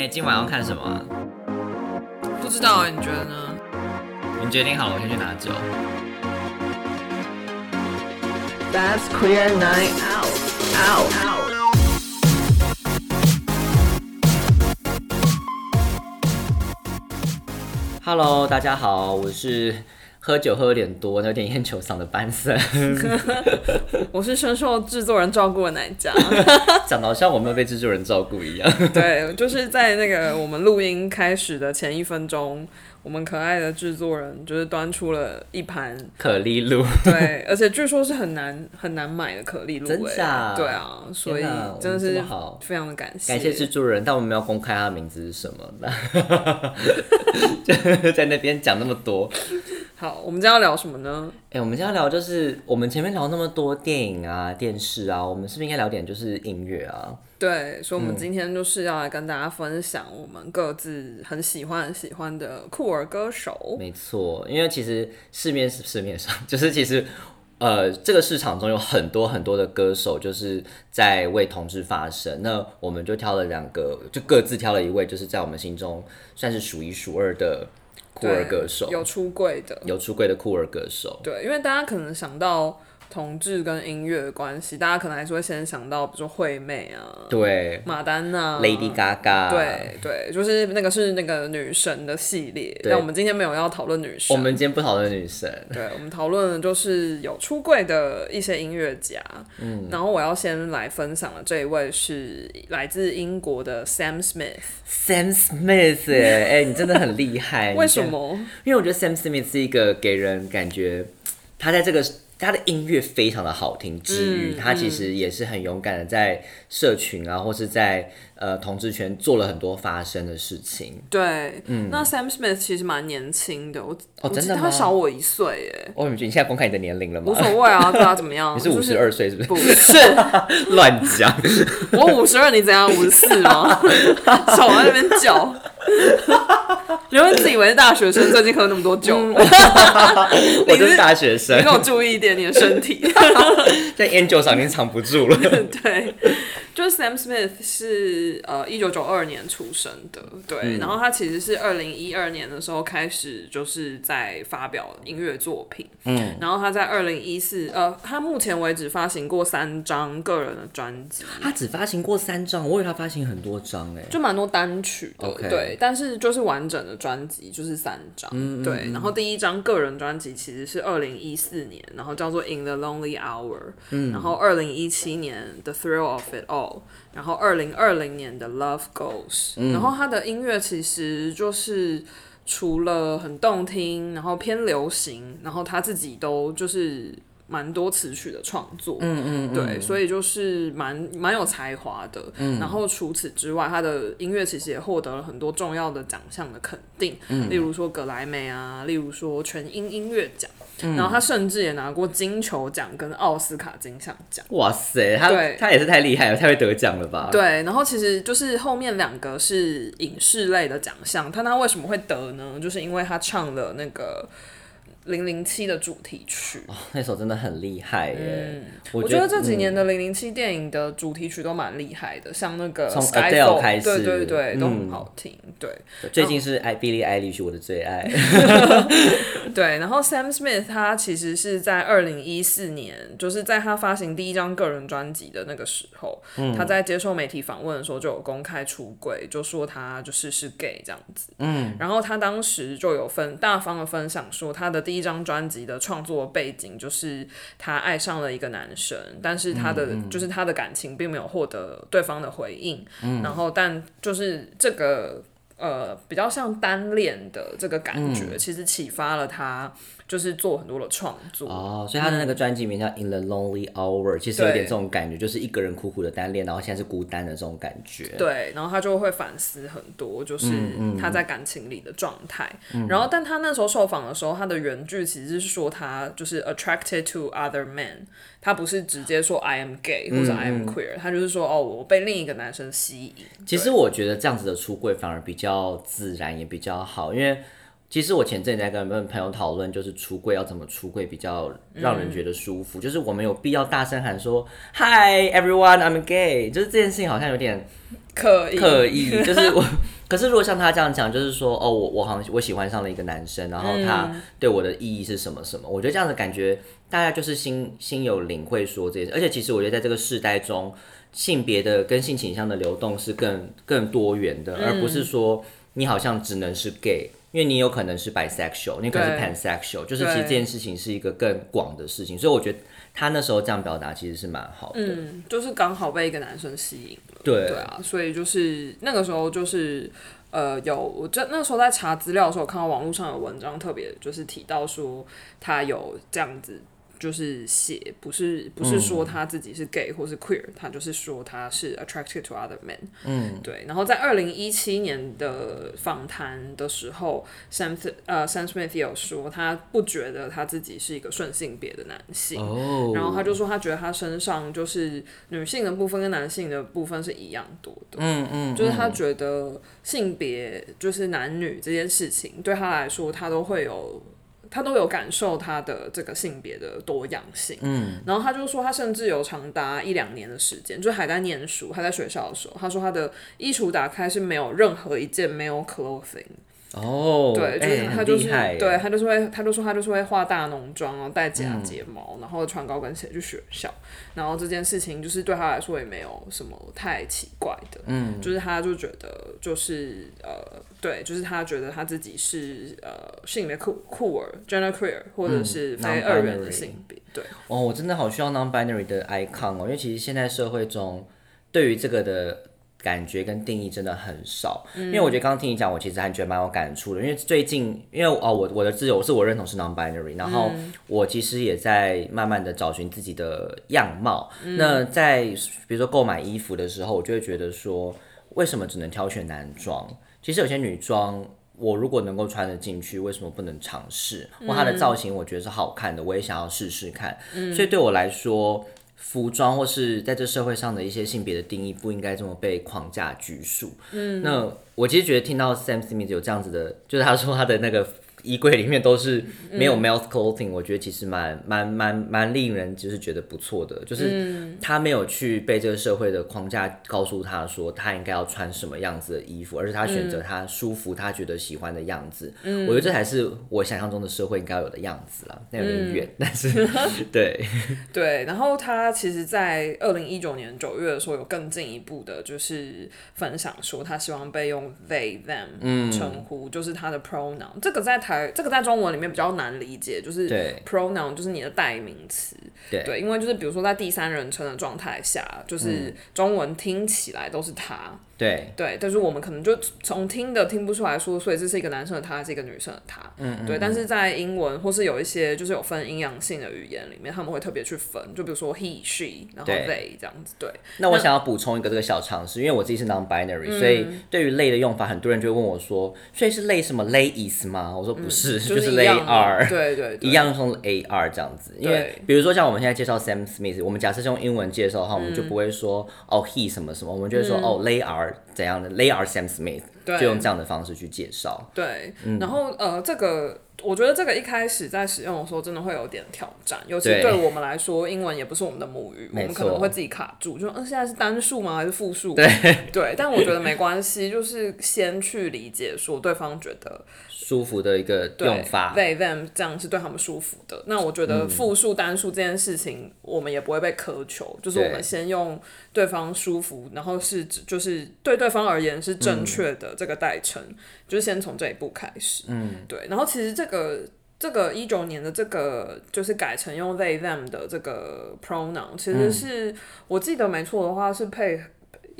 哎、今晚要看什么啊？不知道哎，你觉得呢？你决定好了，我先去拿酒。That's queer night out. Out. Out. Hello，大家好，我是喝酒喝有点多，有点烟酒嗓的班森，我是深受制作人照顾的奶家，讲的好像我没有被制作人照顾一样。对，就是在那个我们录音开始的前一分钟，我们可爱的制作人就是端出了一盘，可丽露，对，而且据说是很难很难买的可丽露，哎。真假？对啊，所以真的是好。非常的感谢，感谢制作人，但我们没有公开他的名字是什么。的，就在那边讲那么多。好，我们今天要聊什么呢？哎、我们今天要聊就是我们前面聊那么多电影啊、电视啊，我们是不是应该聊点就是音乐啊？对，所以我嗯们今天就是要来跟大家分享我们各自很喜欢很喜欢的酷儿歌手。没错，因为其实市面市面上就是其实。呃，这个市场中有很多很多的歌手，就是在为同志发声。那我们就挑了两个，就各自挑了一位，就是在我们心中算是数一数二的酷儿歌手，有出柜的，有出柜的酷儿歌手。对，因为大家可能想到同志跟音乐的关系，大家可能还是会先想到，比如说惠妹啊、对马丹娜、，Lady Gaga，，对对，就是那个是那个女神的系列。但我们今天没有要讨论女神，我们今天不讨论女神，对，我们讨论的就是有出柜的一些音乐家。嗯，然后我要先来分享的这一位是来自英国的 Sam Smith。Sam Smith，哎、哎你真的很厉害。为？什么？因为我觉得 Sam Smith 是一个给人感觉他在这个他的音乐非常的好听之余，嗯他其实也是很勇敢的在社群啊，或是在呃同志圈做了很多发声的事情。对，嗯那 Sam Smith 其实蛮年轻的，我嗯哦真的吗他小我一岁，哎，哦，你觉得你现在公开你的年龄了吗无？所谓啊，对啊，怎么样？你是五十二岁是不是？不是，乱讲。我五十二，你怎样？五十四吗？少在那边叫，你会自以为是大学生，最近喝那么多酒，嗯 我就是大学生你给，我注意一点你的身体。在烟酒上已经藏不住了。对，就是 Sam Smith 是呃一九九二年出生的，对，嗯。然后他其实是二零一二年的时候开始就是在发表音乐作品，嗯，然后他在二零一四呃，他目前为止发行过三张个人的专辑，他只发行过三张，我以为他发行很多张哎。就蛮多单曲的对，但是就是完整的专辑就是三张，嗯对，然后第一张个人专辑其实是二零一四年，然后叫做 In the Lonely Hour，嗯，然后二零一七年 The Thrill of It All，然后二零二零年的 Love Goes，、然嗯后他的音乐其实就是。除了很动听，然后偏流行，然后他自己都就是蛮多词曲的创作，嗯嗯对，所以就是蛮蛮有才华的。然后除此之外，他的音乐其实也获得了很多重要的奖项的肯定，例如说格莱美啊，例如说全英音乐奖，然后他甚至也拿过金球奖跟奥斯卡金像奖。哇塞，他对他也是太厉害了，太会得奖了吧？对，然后其实就是后面两个是影视类的奖项，他他为什么会得呢？就是因为他唱了那个零零七的主题曲。那首真的很厉害耶。我我觉得这嗯几年的零零七电影的主题曲都蛮厉害的，像那个从 Skyfall，Adele 开始对对对，都嗯很好听。对最近是艾 Billie Eilish 我的最爱。对，然后 Sam Smith 他其实是在二零一四年，就是在他发行第一张个人专辑的那个时候，嗯他在接受媒体访问的时候就有公开出柜，就说他就是是 gay 这样子。嗯，然后他当时就有分大方的分享说，他的第一张专辑的创作背景就是他爱上了一个男生，但是他的、就是他的感情并没有获得对方的回应，然后但就是这个。呃，比较像单恋的这个感觉，其实启发了他，就是做很多的创作。哦，所以他的那个专辑名叫《In the Lonely Hour》，其实有点这种感觉，就是一个人苦苦的单恋，然后现在是孤单的这种感觉。对，然后他就会反思很多，就是他在感情里的状态。然后，但他那时候受访的时候，他的原句其实是说他就是 attracted to other men，他不是直接说 I am gay 或者 I am queer，、他就是说哦，我被另一个男生吸引。其实我觉得这样子的出柜反而比较自然，也比较好，因为其实我前阵子在跟朋友讨论，就是出柜要怎么出柜比较让人觉得舒服，就是我们有必要大声喊说 “Hi everyone, I'm gay”，就是这件事情好像有点刻意刻意，就是我。可是如果像他这样讲，就是说，哦，我我好像我喜欢上了一个男生，然后他对我的意义是什么什么？我觉得这样的感觉，大家就是心心有领会说这些事。而且其实我觉得在这个世代中，性别的跟性倾向的流动是更更多元的，而不是说你好像只能是 gay。因为你有可能是 bisexual，你可能是 pansexual，就是其实这件事情是一个更广的事情，所以我觉得他那时候这样表达其实是蛮好的。嗯，就是刚好被一个男生吸引了。对对啊，所以就是那个时候就是呃，有我这那时候在查资料的时候，看到网络上有文章特别就是提到说他有这样子。就是写不是不是说他自己是 gay 或是 queer，他就是说他是 attracted to other men。嗯，对。然后在二零一七年的访谈的时候，Sam 呃 Sam Smith 有说他不觉得他自己是一个顺性别的男性。哦。然后他就说他觉得他身上就是女性的部分跟男性的部分是一样多的。嗯嗯。就是他觉得性别就是男女这件事情对他来说，他都会有。他都有感受他的这个性别的多样性，嗯，然后他就说他甚至有长达一两年的时间，就还在念书，还在学校的时候，他说他的衣橱打开是没有任何一件没有 clothing。哦，对，就是他就是对他就是会，他就说他就是会化大浓妆，然后戴假睫毛，然后穿高跟鞋去学校，然后这件事情就是对他来说也没有什么太奇怪的，嗯，就是他就觉得就是呃，对，就是他觉得他自己是呃性别酷酷儿，gender queer，或者是非二元的性别，对。哦，我真的好需要 non-binary 的 icon 哦，因为其实现在社会中对于这个的。感觉跟定义真的很少，因为我觉得刚刚听你讲，我其实还觉得蛮有感触的。因为最近，因为哦，我我的自由是我认同是 non-binary，然后我其实也在慢慢的找寻自己的样貌。那在比如说购买衣服的时候，我就会觉得说，为什么只能挑选男装？其实有些女装，我如果能够穿得进去，为什么不能尝试？或它的造型，我觉得是好看的，我也想要试试看。所以对我来说。服装或是在这社会上的一些性别的定义不应该这么被框架拘束。嗯，那我其实觉得听到 Sam Smith 有这样子的，就是他说他的那个。衣柜里面都是没有 male clothing，我觉得其实蛮蛮蛮蛮令人就是觉得不错的，就是他没有去被这个社会的框架告诉他说他应该要穿什么样子的衣服，而是他选择他舒服、他觉得喜欢的样子。我觉得这才是我想象中的社会应该有的样子了，那有点远，但是 对对。然后他其实，在二零一九年九月的时候，有更进一步的，就是分享说他希望被用 they them 称呼，就是他的 pronoun。这个在台这个在中文里面比较难理解，就是 pronoun 就是你的代名词，对，因为就是比如说在第三人称的状态下，就是中文听起来都是他。对对，但是我们可能就从听的听不出来说，所以这是一个男生的他，还是一个女生的他。嗯对，但是在英文或是有一些就是有分阴阳性的语言里面，他们会特别去分，就比如说 he she，然后 they 这样子。对。那我想要补充一个这个小常识，因为我自己是 non-binary，所以对于 they 的用法，很多人就会问我说，所以是 they 什么 is 吗？我说不是，就是 they are。对对。一样用 a r 这样子，因为比如说像我们现在介绍 Sam Smith，我们假设是用英文介绍的话，我们就不会说哦 he 什么什么，我们就会说哦 they are。怎样的？They are Sam Smith，就用这样的方式去介绍。对，然后呃，这个我觉得这个一开始在使用的时候，真的会有点挑战，尤其对我们来说，英文也不是我们的母语，我们可能会自己卡住，就嗯，现在是单数吗？还是复数？对 对，但我觉得没关系，就是先去理解，说对方觉得。舒服的一个用法，they them 这样是对他们舒服的。那我觉得复数单数这件事情，我们也不会被苛求，就是我们先用对方舒服，然后是指就是对对方而言是正确的这个代称，就是先从这一步开始。嗯，对。然后其实这个这个一九年的这个就是改成用 they them 的这个 pronoun，其实是我记得没错的话是配。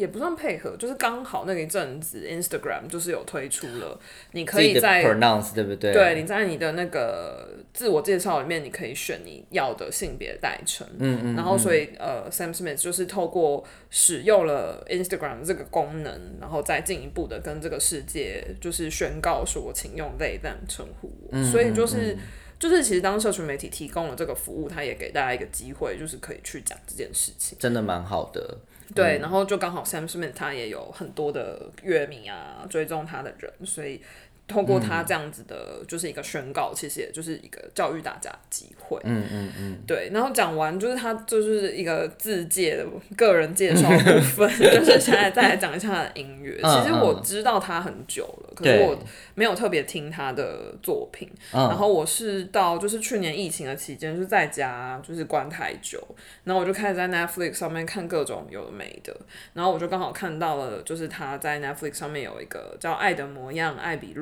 也不算配合，就是刚好那一阵子 Instagram 就是有推出了，你可以在 pronounce 对不对？对，你在你的那个自我介绍里面，你可以选你要的性别代称。嗯嗯。然后所以呃，Sam Smith 就是透过使用了 Instagram 这个功能，然后再进一步的跟这个世界就是宣告说，请用 they them 称呼我。所以就是就是其实当社群媒体提供了这个服务，他也给大家一个机会，就是可以去讲这件事情，真的蛮好的。对，然后就刚好 Sam Smith 他也有很多的乐迷啊，追踪他的人，所以透过他这样子的，就是一个宣告，其实也就是一个教育大家的机会。嗯嗯嗯，对，然后讲完就是他就是一个自介的个人介绍部分，就是现在再来讲一下他的音乐。嗯其实我知道他很久了，可是我没有特别听他的作品。嗯然后我是到就是去年疫情的期间，就是在家就是关太久，然后我就开始在 Netflix 上面看各种有的没的，然后我就刚好看到了，就是他在 Netflix 上面有一个叫《爱的模样》艾比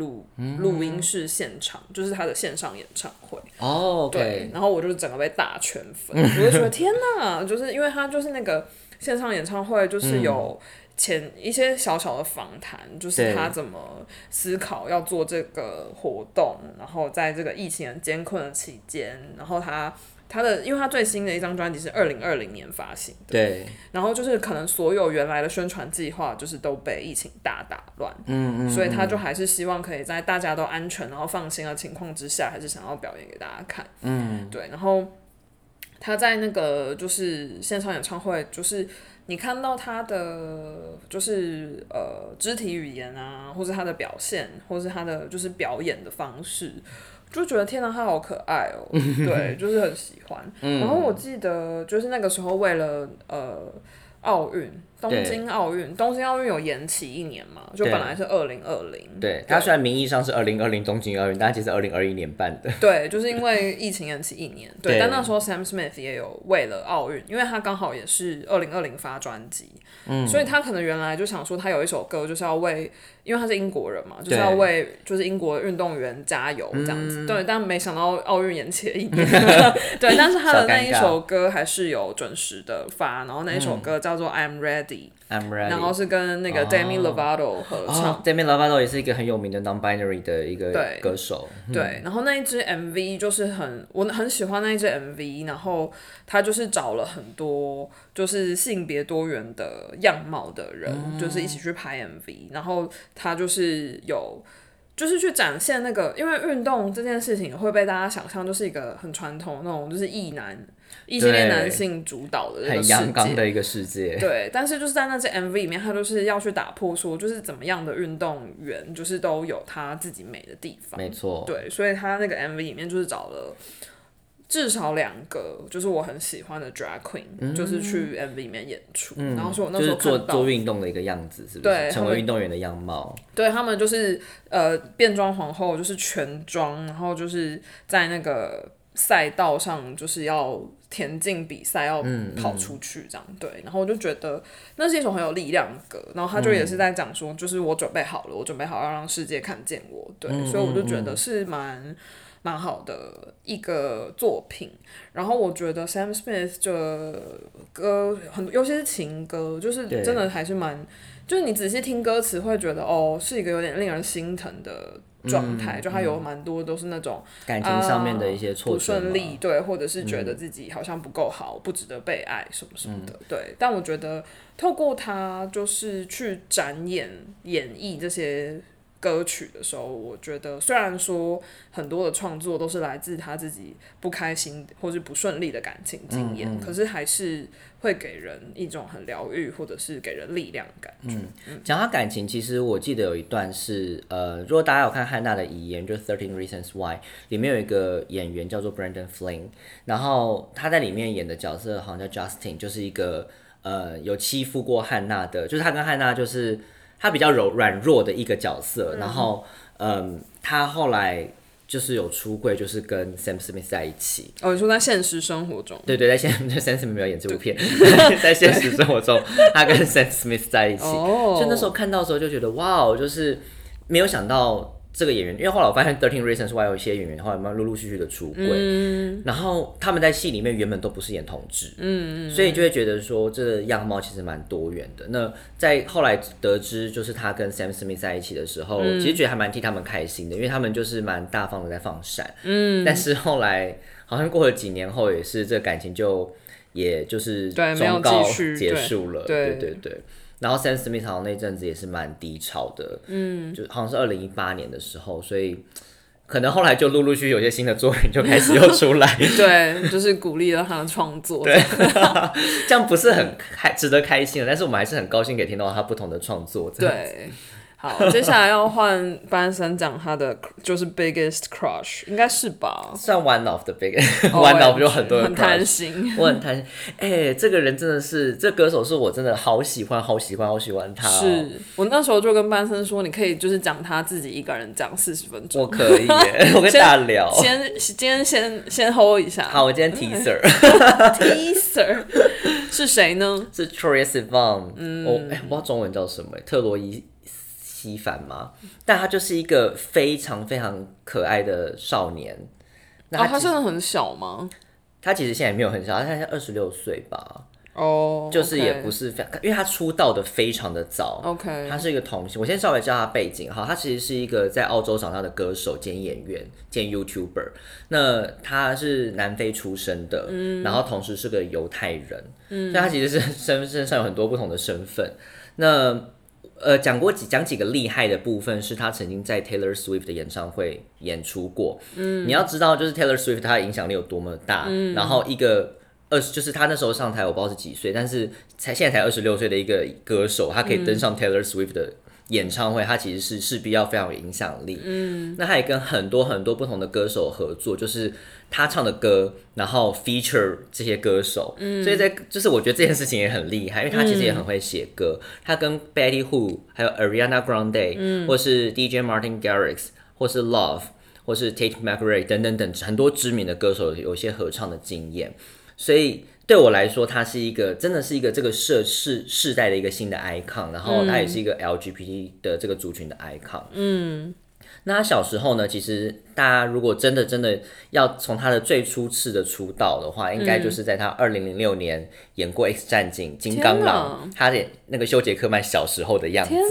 录录音室现场，就是他的线上演唱会。哦对然后我就整个被大圈粉，我就觉得天哪，就是因为他就是那个线上演唱会，就是有前一些小小的访谈，就是他怎么思考要做这个活动，然后在这个疫情很艰困的期间，然后他。他的，因为他最新的一张专辑是二零二零年发行的，对，然后就是可能所有原来的宣传计划就是都被疫情大打乱，嗯嗯，所以他就还是希望可以在大家都安全然后放心的情况之下，还是想要表演给大家看。嗯，对，然后他在那个就是线上演唱会，就是你看到他的就是呃肢体语言啊，或是他的表现，或是他的就是表演的方式。就觉得天呐，他好可爱哦、对，就是很喜欢。嗯然后我记得就是那个时候为了呃奥运，东京奥运，东京奥运有延期一年嘛，就本来是二零二零，对，它虽然名义上是二零二零东京奥运，但其实二零二一年办的。对，就是因为疫情延期一年，对，对。但那时候 Sam Smith 也有为了奥运，因为他刚好也是二零二零发专辑，嗯，所以他可能原来就想说他有一首歌就是要为，因为他是英国人嘛，就是要为就是英国运动员加油这样嗯子，对，但没想到奥运延期了一年，对，但是他的那一首歌还是有准时的发，然后那一首歌叫做 I'm Ready，、I'm ready。然后是跟那个 Demi Lovato 合唱。哦，Demi Lovato 也是一个很有名的 non-binary 的一个歌手。对，然后那一支 MV 就是很，我很喜欢那一支 MV，然后他就是找了很多就是性别多元的样貌的人，就是一起去拍 MV，然后他就是有。就是去展现那个，因为运动这件事情会被大家想象就是一个很传统那种，就是异男、异性恋男性主导的这个世很阳刚。的一个世界。对，但是就是在那些 MV 里面，他就是要去打破说，就是怎么样的运动员，就是都有他自己美的地方。没错。对，所以他那个 MV 里面就是找了至少两个，就是我很喜欢的 drag queen，、就是去 MV 里面演出。然后说我那时候嗯就是做做运动的一个样子，是不是？成对成为运动员的样貌。对他们就是呃变装皇后，就是全妆，然后就是在那个赛道上就是要田径比赛要嗯跑出去这样。对，然后我就觉得那是一首很有力量的歌，然后他就也是在讲说，就是我准备好了，我准备好要让世界看见我。对，嗯所以我就觉得是蛮。蛮好的一个作品，然后我觉得 Sam Smith 的歌很多，尤其是情歌，就是真的还是蛮，就是你仔细听歌词会觉得哦，是一个有点令人心疼的状态，就他有蛮多都是那种感情上面的一些挫不折嘛。顺利，对，或者是觉得自己好像不够好，不值得被爱什么什么的，对。但我觉得透过他就是去展演、演绎这些歌曲的时候，我觉得虽然说很多的创作都是来自他自己不开心或是不顺利的感情经验，可是还是会给人一种很疗愈或者是给人力量的感觉。讲到感情，其实我记得有一段是，呃，如果大家有看汉娜的遗言，就《Thirteen Reasons Why》，里面有一个演员叫做 Brandon Flynn，然后他在里面演的角色好像叫 Justin，就是一个呃有欺负过汉娜的，就是他跟汉娜就是他比较柔软弱的一个角色，然后嗯，他后来就是有出柜，就是跟 Sam Smith 在一起，哦，你说在现实生活中，对对，在现 在 Sam Smith 没有演这部片，在现实生活中，他跟 Sam Smith 在一起，哦。所以那时候看到的时候就觉得哇哦，就是没有想到这个演员，因为后来我发现 Thirteen Reasons Why 有一些演员后来慢慢陆陆续续的出柜，嗯。然后他们在戏里面原本都不是演同志，嗯所以就会觉得说这个样貌其实蛮多元的。那在后来得知就是他跟 Sam Smith 在一起的时候，嗯。其实觉得还蛮替他们开心的，因为他们就是蛮大方的在放闪，嗯，但是后来好像过了几年后，也是这个感情就也就是终告结对束了，对。对对对。然后 Sam Smith 好像那阵子也是蛮低潮的，嗯，就好像是二零一八年的时候，所以可能后来就陆陆续续有些新的作品就开始又出来，对，就是鼓励了他的创作。对，这样不是很开值得开心的，但是我们还是很高兴可以听到他不同的创作，对，好，接下来要换班森讲他的就是 biggest crush，应该是吧？算 one of the biggest，one of 就很多人很贪心。我很贪心。哎、这个人真的是，这歌手是我真的好喜欢，好喜欢，好喜欢他、哦。是我那时候就跟班森说，你可以就是讲他自己一个人讲四十分钟。我可以耶，我跟大家聊。先今天先先 hold 一下。好，我今天 teaser，teaser 是谁呢？是 Troye Sivan，嗯，我哎、我不知道中文叫什么，特洛伊西凡吗？但他就是一个非常非常可爱的少年。那哦，他真的很小吗？他其实现在也没有很小，他现在二十六岁吧，哦，就是也不是非常，因为他出道的非常的早。OK。他是一个童星，我先稍微教他背景哈，他其实是一个在澳洲长大的歌手兼演员兼 YouTuber。那他是南非出生的，然后同时是个犹太人，所以他其实是身身上有很多不同的身份。那呃，讲过几讲几个厉害的部分，是他曾经在 Taylor Swift 的演唱会演出过。嗯，你要知道，就是 Taylor Swift 他的影响力有多么大，嗯然后一个。二十就是他那时候上台，我不知道是几岁，但是才现在才二十六岁的一个歌手，他可以登上 Taylor Swift 的演唱会，他其实是势必要非常有影响力。嗯，那他也跟很多很多不同的歌手合作，就是他唱的歌，然后 feature 这些歌手。嗯，所以在就是我觉得这件事情也很厉害，因为他其实也很会写歌，他跟 Betty Who 还有 Ariana Grande，嗯，或是 DJ Martin Garrix，或是 Love，或是 Tate McRae 等等等很多知名的歌手有一些合唱的经验。所以对我来说，它是一个真的是一个这个社世世代的一个新的 icon，然后它也是一个 LGBT 的这个族群的 icon。嗯，那他小时候呢，其实大家如果真的真的要从他的最初次的出道的话，应该就是在他二零零六年演过《X 战警：金刚狼》，他的那个修杰克曼小时候的样子。天，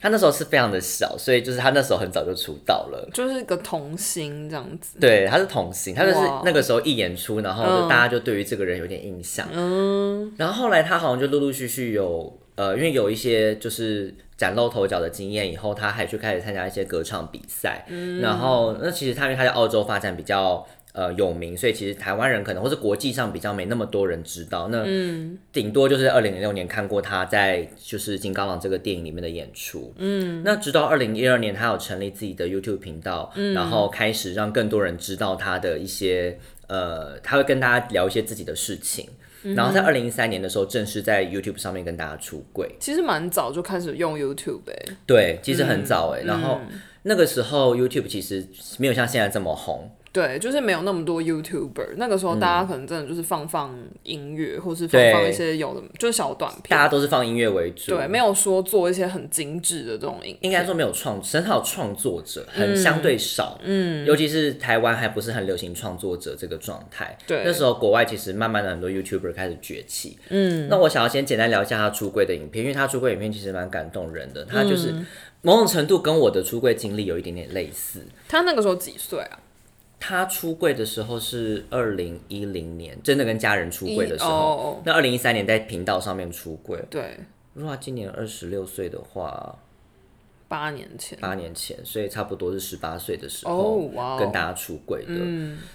他那时候是非常的小，所以就是他那时候很早就出道了。就是个童星这样子。对，他是童星，他就是那个时候一演出，然后大家就对于这个人有点印象。嗯，然后后来他好像就陆陆续续有呃，因为有一些就是崭露头角的经验以后，他还去开始参加一些歌唱比赛。嗯，然后那其实他因为他在澳洲发展比较。呃，有名，所以其实台湾人可能或是国际上比较没那么多人知道。那顶多就是二零零六年看过他在就是《金刚狼》这个电影里面的演出。嗯，那直到二零一二年，他有成立自己的 YouTube 频道，然后开始让更多人知道他的一些呃，他会跟大家聊一些自己的事情。然后在二零一三年的时候，正式在 YouTube 上面跟大家出柜。其实蛮早就开始用 YouTube 哎、对，其实很早哎、然后那个时候 YouTube 其实没有像现在这么红。对，就是没有那么多 YouTuber，那个时候大家可能真的就是放放音乐，或是放放一些有的就是小短片。大，家都是放音乐为主，对，没有说做一些很精致的这种影应该说没有创，很少创作者，很相对少，嗯，尤其是台湾还不是很流行创作者这个状态，对。那时候国外其实慢慢的很多 YouTuber 开始崛起，嗯，那我想要先简单聊一下他出柜的影片，因为他出柜影片其实蛮感动人的，他就是某种程度跟我的出柜经历有一点点类似。他那个时候几岁啊？他出柜的时候是二零一零年，真的跟家人出柜的时候，哦那二零一三年在频道上面出柜。对，如果他今年二十六岁的话，八年前。八年前，所以差不多是十八岁的时候、跟大家出柜的。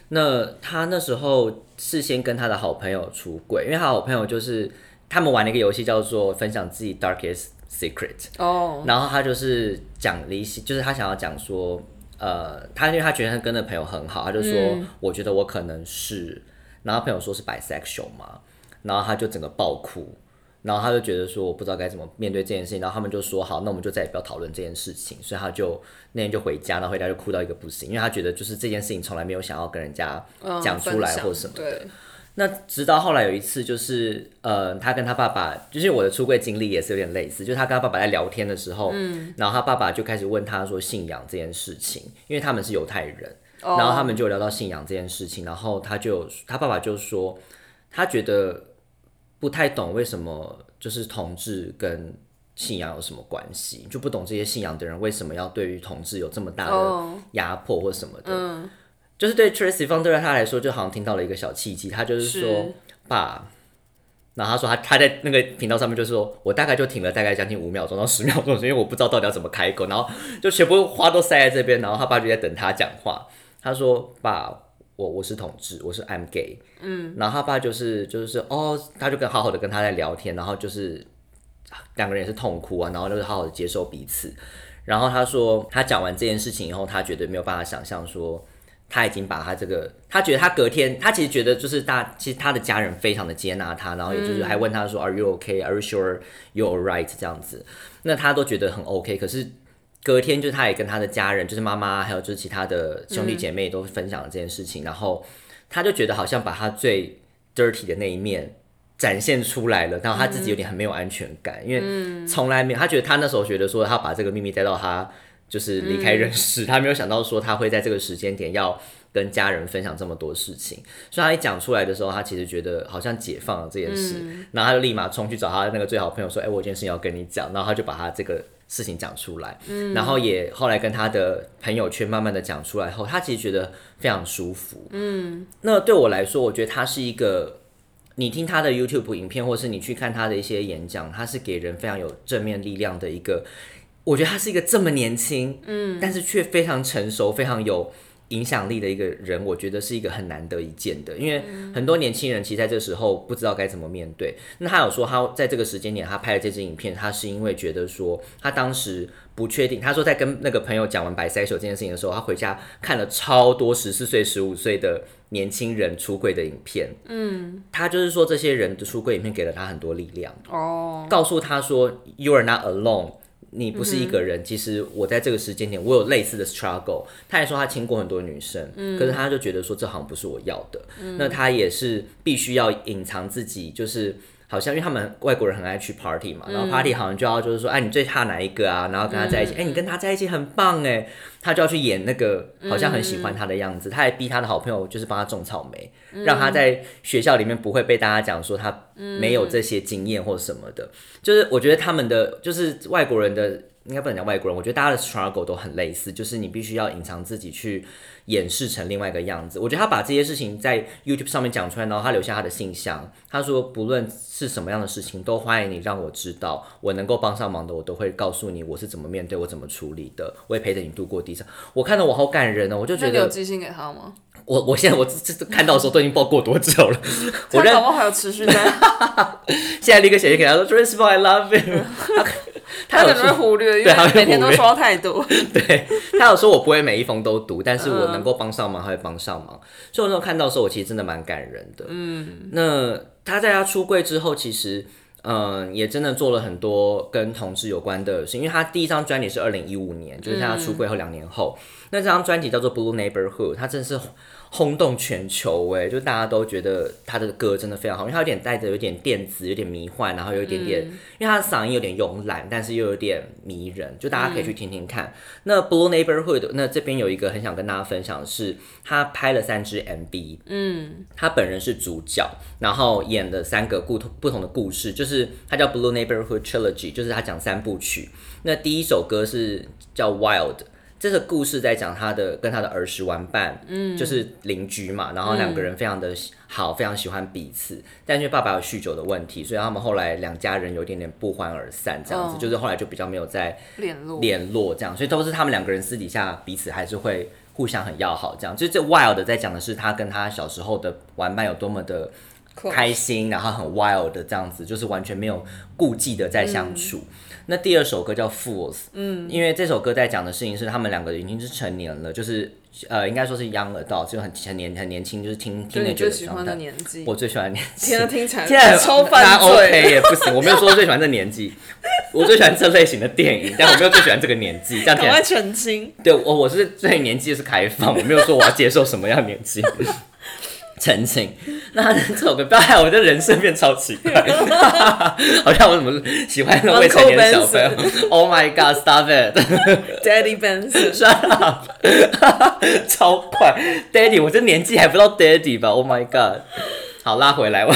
那他那时候事先跟他的好朋友出柜，因为他好朋友就是他们玩了一个游戏叫做分享自己 darkest secret，哦，然后他就是讲了一些，就是他想要讲说，呃，他因为他觉得他跟的朋友很好，他就说，嗯我觉得我可能是，然后朋友说是 bisexual 嘛，然后他就整个爆哭，然后他就觉得说我不知道该怎么面对这件事情，然后他们就说好，那我们就再也不要讨论这件事情，所以他就那天就回家，然后回家就哭到一个不行，因为他觉得就是这件事情从来没有想要跟人家嗯讲出来或什么的。对，那直到后来有一次，就是呃，他跟他爸爸，就是我的出柜经历也是有点类似，就是他跟他爸爸在聊天的时候，嗯，然后他爸爸就开始问他说信仰这件事情，因为他们是犹太人，哦然后他们就聊到信仰这件事情，然后他就他爸爸就说，他觉得不太懂为什么就是同志跟信仰有什么关系，就不懂这些信仰的人为什么要对于同志有这么大的哦压迫或什么的。就是对 Tracy 方对他来说，就好像听到了一个小契机，他就是说是爸。然后他说他他在那个频道上面就是说，我大概就停了大概将近五秒钟到十秒钟，因为我不知道到底要怎么开口，然后就全部话都塞在这边，然后他爸就在等他讲话。他说爸，我我是同志，我是 I'm gay，嗯，然后他爸就是就是哦，他就跟好好的跟他在聊天，然后就是两个人也是痛哭啊，然后就是好好的接受彼此。然后他说，他讲完这件事情以后，他绝对没有办法想象说。他已经把他这个，他觉得他隔天，他其实觉得就是大，其实他的家人非常的接纳他，然后也就是还问他说，Are you okay? Are you sure you're right? 这样子，那他都觉得很 OK。可是隔天，就是他也跟他的家人，就是妈妈，还有就是其他的兄弟姐妹都分享了这件事情，然后他就觉得好像把他最 dirty 的那一面展现出来了，然后他自己有点很没有安全感，因为从来没有，他觉得他那时候觉得说他把这个秘密带到他。就是离开人世，他没有想到说他会在这个时间点要跟家人分享这么多事情，所以他一讲出来的时候，他其实觉得好像解放了这件事，然后他就立马冲去找他那个最好朋友说：“哎，我有件事情要跟你讲。”然后他就把他这个事情讲出来，然后也后来跟他的朋友圈慢慢的讲出来后，他其实觉得非常舒服。嗯，那对我来说，我觉得他是一个，你听他的 YouTube 影片，或是你去看他的一些演讲，他是给人非常有正面力量的一个。我觉得他是一个这么年轻，嗯，但是却非常成熟、非常有影响力的一个人。我觉得是一个很难得一见的，因为很多年轻人其实在这时候不知道该怎么面对。那他有说，他在这个时间点他拍了这支影片，他是因为觉得说他当时不确定。他说在跟那个朋友讲完白塞手这件事情的时候，他回家看了超多十四岁、十五岁的年轻人出柜的影片。嗯，他就是说这些人的出柜影片给了他很多力量哦，告诉他说 You are not alone。你不是一个人，其实我在这个时间点，我有类似的 struggle。他也说他亲过很多女生，可是他就觉得说这好像不是我要的。那他也是必须要隐藏自己，就是。好像因为他们外国人很爱去 party 嘛，然后 party 好像就要就是说，哎，你最怕哪一个啊？然后跟他在一起，哎，你跟他在一起很棒哎，他就要去演那个好像很喜欢他的样子。他还逼他的好朋友就是帮他种草莓，让他在学校里面不会被大家讲说他没有这些经验或什么的。就是我觉得他们的就是外国人的。应该不能讲外国人，我觉得大家的 struggle 都很类似，就是你必须要隐藏自己去掩饰成另外一个样子。我觉得他把这些事情在 YouTube 上面讲出来，然后他留下他的信箱，他说不论是什么样的事情，都欢迎你让我知道，我能够帮上忙的，我都会告诉你我是怎么面对，我怎么处理的，我也陪着你度过地上。我看到我好感人哦，我就觉得有寄信给他吗？我我现在我这这看到的时候都已经不知道过多久了，我认还有持续在，现在立刻写信给他说 t r a n s p o r I love you。他可能会忽略，因为每天都刷太多。对他有说，我不会每一封都读，但是我能够帮上忙，他会帮上忙。所以我那时候看到的时候，我其实真的蛮感人的。嗯，那他在他出柜之后，其实嗯，也真的做了很多跟同志有关的事。因为他第一张专辑是二零一五年，就是在他出柜后两年后，那这张专辑叫做《Blue Neighborhood》，他真的是。轰动全球哎，就大家都觉得他的歌真的非常好，因为他有点带着有点电子，有点迷幻，然后有一点点，因为他的嗓音有点慵懒，但是又有点迷人，就大家可以去听听看。那 Blue Neighborhood，那这边有一个很想跟大家分享的是，他拍了三支 MV，嗯，他本人是主角，然后演了三个不同不同的故事，就是他叫 Blue Neighborhood Trilogy，就是他讲三部曲。那第一首歌是叫 Wild。这个故事在讲他的跟他的儿时玩伴，嗯，就是邻居嘛，然后两个人非常的好，非常喜欢彼此，但因为爸爸有酗酒的问题，所以他们后来两家人有点点不欢而散，这样子，就是后来就比较没有再联络。联络这样，所以都是他们两个人私底下彼此还是会互相很要好，这样，就是这 wild 在讲的是他跟他小时候的玩伴有多么的开心，然后很 wild 的这样子，就是完全没有顾忌的在相处。那第二首歌叫 Fools，嗯，因为这首歌在讲的事情是他们两个已经是成年了，就是呃，应该说是 young adult，就很很年很年轻，就是听听的觉得喜欢的年纪，我最喜欢年纪，听听起来超犯罪，OK 也不行，我没有说最喜欢这年纪，我最喜欢这类型的电影，但我没有最喜欢这个年纪，这样赶快澄清，对我我是对年纪是开放，我没有说我要接受什么样年纪。澄清，那这首歌不要害我的人生变超奇怪，好像我怎么喜欢那种未成年小朋友？Oh my God，Stop it，Daddy Benson，Shut up，超快，Daddy，我这年纪还不到 Daddy 吧？Oh my God，好拉回来，我。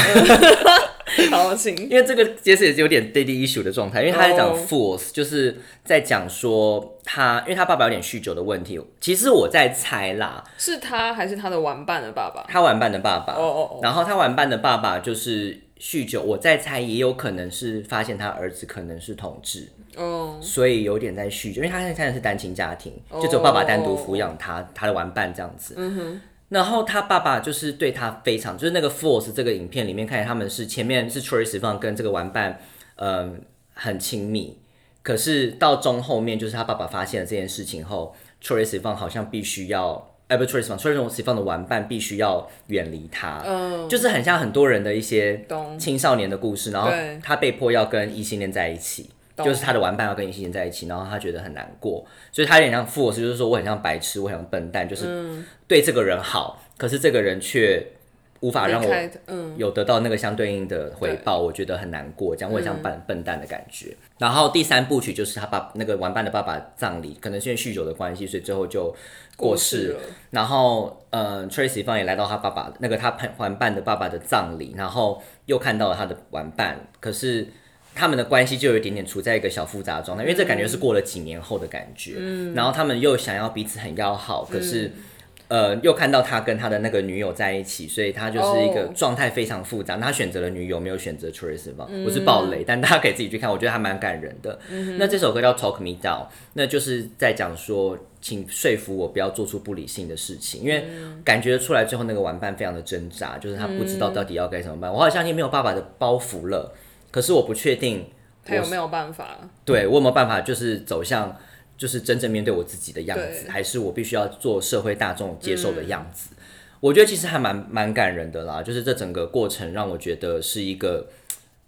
好请，因为这个其实也是有点 daddy issue 的状态，因为他在讲 fools，就是在讲说他，因为他爸爸有点酗酒的问题。其实我在猜啦，是他还是他的玩伴的爸爸？他玩伴的爸爸。哦哦哦。然后他玩伴的爸爸就是酗酒，我在猜也有可能是发现他儿子可能是同志，哦，所以有点在酗酒，因为他现在是单亲家庭，就只有爸爸单独抚养他，他的玩伴这样子。嗯哼。然后他爸爸就是对他非常，就是那个 Force 这个影片里面看见他们是前面是 Tracy 放跟这个玩伴，嗯，很亲密。可是到中后面，就是他爸爸发现了这件事情后，Troye Sivan 好像必须要，哎，不是 Troye Sivan，Troye Sivan 的玩伴必须要远离他，嗯，就是很像很多人的一些青少年的故事，然后他被迫要跟异性恋在一起。懂。就是他的玩伴要跟异性恋在一起，然后他觉得很难过，所以他有点像富尔斯，就是说我很像白痴，我很像笨蛋，就是嗯。对这个人好，可是这个人却无法让我有得到那个相对应的回报，我觉得很难过，这样我很像笨笨蛋的感觉。然后第三部曲就是他爸那个玩伴的爸爸葬礼，可能是因为酗酒的关系，所以最后就过世。了，然后，嗯，Tracy 方也来到他爸爸那个他朋玩伴的爸爸的葬礼，然后又看到了他的玩伴，可是他们的关系就有一点点处在一个小复杂的状态，因为这感觉是过了几年后的感觉。嗯，然后他们又想要彼此很要好，可是。呃，又看到他跟他的那个女友在一起，所以他就是一个哦状态非常复杂。他选择了女友，没有选择 Tracy 方，我是暴雷，但大家可以自己去看，我觉得还蛮感人的。那这首歌叫 Talk Me Down，那就是在讲说，请说服我不要做出不理性的事情，因为感觉出来最后那个玩伴非常的挣扎，就是他不知道到底要该怎么办。我好像已经没有爸爸的包袱了，可是我不确定他有没有办法？对我有没有办法，就是走向就是真正面对我自己的样子，还是我必须要做社会大众接受的样子？我觉得其实还蛮蛮感人的啦，就是这整个过程让我觉得是一个。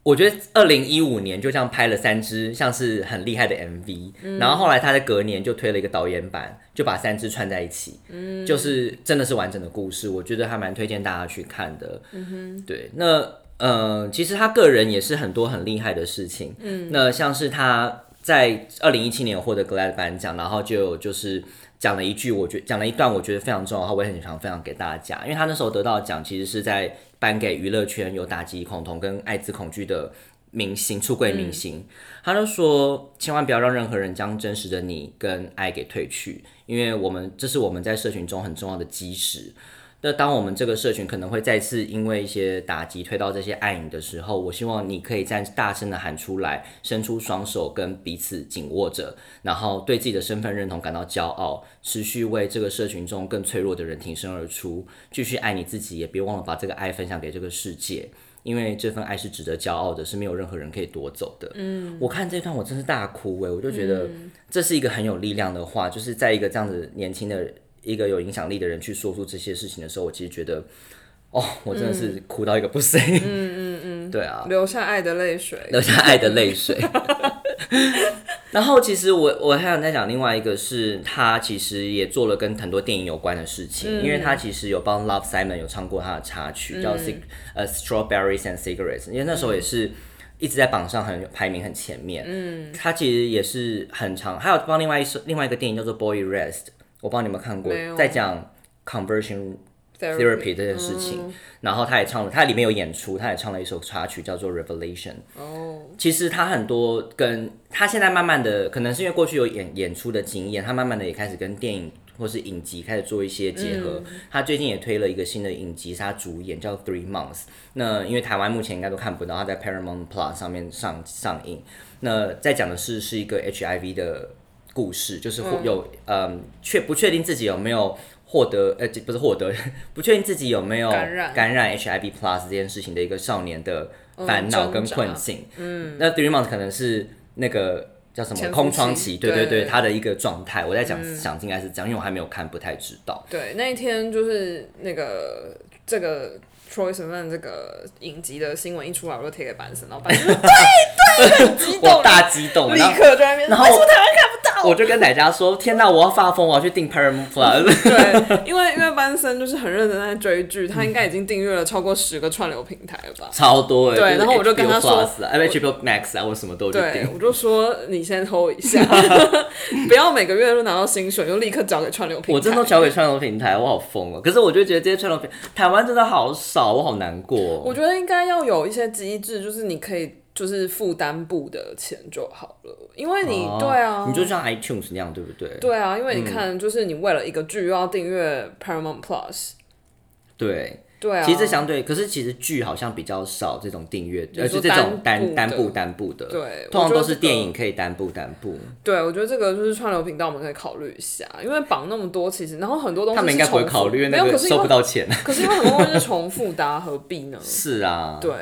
我觉得二零一五年就这样拍了三支像是很厉害的 MV，、然后后来他在隔年就推了一个导演版，就把三支串在一起，嗯就是真的是完整的故事，我觉得还蛮推荐大家去看的。对，那呃，其实他个人也是很多很厉害的事情。嗯，那像是他在二零一七年有获得格莱颁奖，然后就有就是讲了一句，我觉讲了一段我觉得非常重要的话，我也很想分享给大家。因为他那时候得到的奖其实是在颁给娱乐圈有打击恐同跟艾滋恐惧的明星出柜明星。他就说，千万不要让任何人将真实的你跟爱给褪去，因为我们这是我们在社群中很重要的基石。那当我们这个社群可能会再次因为一些打击推到这些暗影的时候，我希望你可以再大声的喊出来，伸出双手跟彼此紧握着，然后对自己的身份认同感到骄傲，持续为这个社群中更脆弱的人挺身而出，继续爱你自己，也别忘了把这个爱分享给这个世界。因为这份爱是值得骄傲的，是没有任何人可以夺走的。嗯，我看这段我真是大哭哎、我就觉得这是一个很有力量的话，就是在一个这样子年轻的一个有影响力的人去说出这些事情的时候，我其实觉得，哦，我真的是哭到一个不行。嗯嗯嗯，对啊，流下爱的泪水。流下爱的泪水。然后其实我我还想再讲另外一个是，他其实也做了跟很多电影有关的事情，因为他其实有帮 Love Simon 有唱过他的插曲，叫 Sig 呃 Strawberries and Cigarettes，因为那时候也是一直在榜上很排名很前面。嗯，他其实也是很长，还有帮另外一首另外一个电影叫做 Boy Rest，我不知道你有没有看过，在讲 conversion therapy 这件事情，然后他也唱了，他里面有演出，他也唱了一首插曲叫做 Revelation。哦，其实他很多跟他现在慢慢的，可能是因为过去有演演出的经验，他慢慢的也开始跟电影或是影集开始做一些结合。他最近也推了一个新的影集，是他主演叫《Three Months》。那因为台湾目前应该都看不到，他在 Paramount Plus 上面上上映。那在讲的是是一个 HIV 的故事，就是有嗯确不确定自己有没有获得呃不是获得，不确定自己有没有感染感染 HIV Plus 这件事情的一个少年的烦恼跟困境。嗯，那 three months 可能是那个叫什么空窗期期，对对对，他的一个状态。我在讲想应该是这样，因为我还没有看，不太知道。对，那一天就是那个这个 Troy Sivan 这个影集的新闻一出来，我就贴给班森，然后班森 对对很激动，我大激动，立刻在那边，然后台湾看？我就跟奶家说：“天哪，我要发疯，我要去订 Paramount Plus。对，因为因为班森就是很认真在追剧，他应该已经订阅了超过十个串流平台了吧”？超多哎，就是对然后我就跟他说，HBO Max 啊，我什么都去对，我就说你先 hold 一下，不要每个月都拿到薪水就立刻交给串流平台。我真的交给串流平台，我好疯哦！可是我就觉得这些串流平台湾真的好少，我好难过。我觉得应该要有一些机制，就是你可以就是负担部的钱就好了，因为你、哦对啊，你就像 iTunes 那样，对不对？对啊，因为你看，就是你为了一个剧又要订阅 Paramount Plus，对。对啊，其实这相对，可是其实剧好像比较少这种订阅，而且这种单单单部单部的，对通常都是电影可以单部单部，对我觉得这个就是串流频道，我们可以考虑一下，因为绑那么多，其实然后很多东西他们应该不会考虑，没有，可是收不到钱。可是因为很多东西是重复的、啊，何必呢？是啊，对，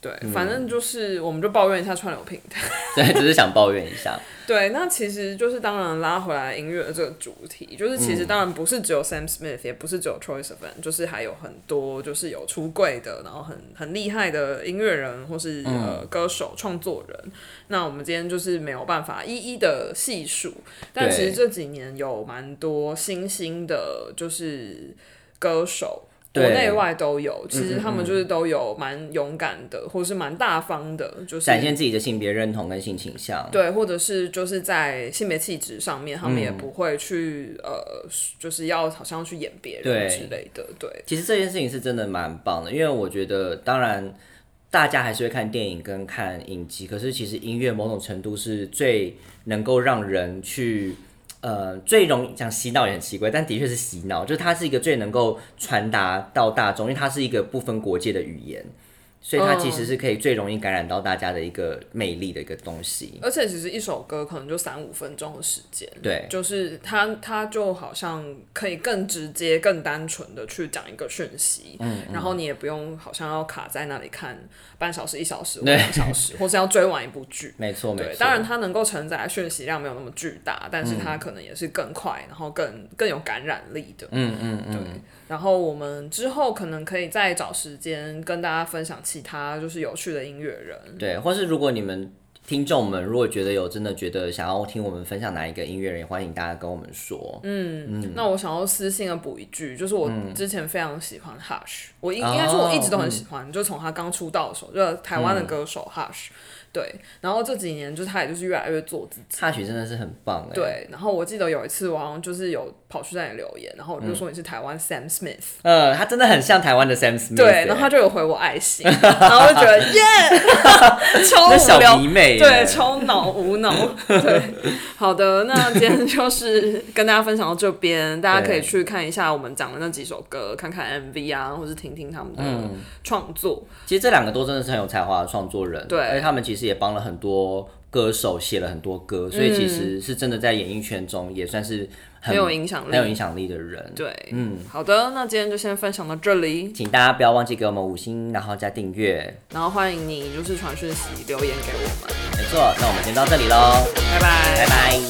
对，反正就是我们就抱怨一下串流平台。对，只是想抱怨一下。对，那其实就是当然拉回来音乐的这个主题，就是其实当然不是只有 Sam Smith，也不是只有 Troye Sivan，就是还有很多就是有出柜的，然后很很厉害的音乐人或是呃歌手创作人。那我们今天就是没有办法一一的细数，但其实这几年有蛮多新兴的，就是歌手。国内外都有，其实他们就是都有蛮勇敢的，或是蛮大方的，就是展现自己的性别认同跟性倾向。对，或者是就是在性别气质上面，他们也不会去、呃，就是要好像去演别对人之类的，对，其实这件事情是真的蛮棒的，因为我觉得，当然大家还是会看电影跟看影集，可是其实音乐某种程度是最能够让人去。呃，最容易讲洗脑也很奇怪，但的确是洗脑，就是它是一个最能够传达到大众，因为它是一个不分国界的语言，所以它其实是可以最容易感染到大家的一个魅力的一个东西。而且其实一首歌可能就三五分钟的时间，对就是它它就好像可以更直接、更单纯的去讲一个讯息，嗯，然后你也不用好像要卡在那里看半小时、一小时、两小时，或是要追完一部剧，没错，没对，错。当然它能够承载讯息量没有那么巨大，但是嗯它可能也是更快，然后更更有感染力的。嗯嗯嗯，对。然后我们之后可能可以再找时间跟大家分享其他就是有趣的音乐人。对，或是如果你们听众们如果觉得有真的觉得想要听我们分享哪一个音乐人，也欢迎大家跟我们说。嗯，那我想要私信的补一句，就是我之前非常喜欢 Hush，、我应该说我一直都很喜欢，就从他刚出道的时候，就台湾的歌手 Hush，、对，然后这几年就是他也就是越来越做自己。插曲真的是很棒哎。，对，然后我记得有一次我好像就是有跑去那里留言，然后我就说你是台湾 Sam Smith，、呃，他真的很像台湾的 Sam Smith 欸。对，然后他就有回我爱心，然后就觉得 耶，超小无聊对，超脑无脑。对，好的，那今天就是跟大家分享到这边，大家可以去看一下我们讲的那几首歌，看看 MV 啊，或是听听他们的嗯创作。其实这两个都真的是很有才华的创作人，对而且他们其实也帮了很多歌手写了很多歌所以其实是真的在演艺圈中也算是很有影响力。很有影响力的人。对嗯。好的那今天就先分享到这里。请大家不要忘记给我们五星然后加订阅。然后欢迎你就是传讯息留言给我们。没错那我们先到这里喽拜拜。拜拜。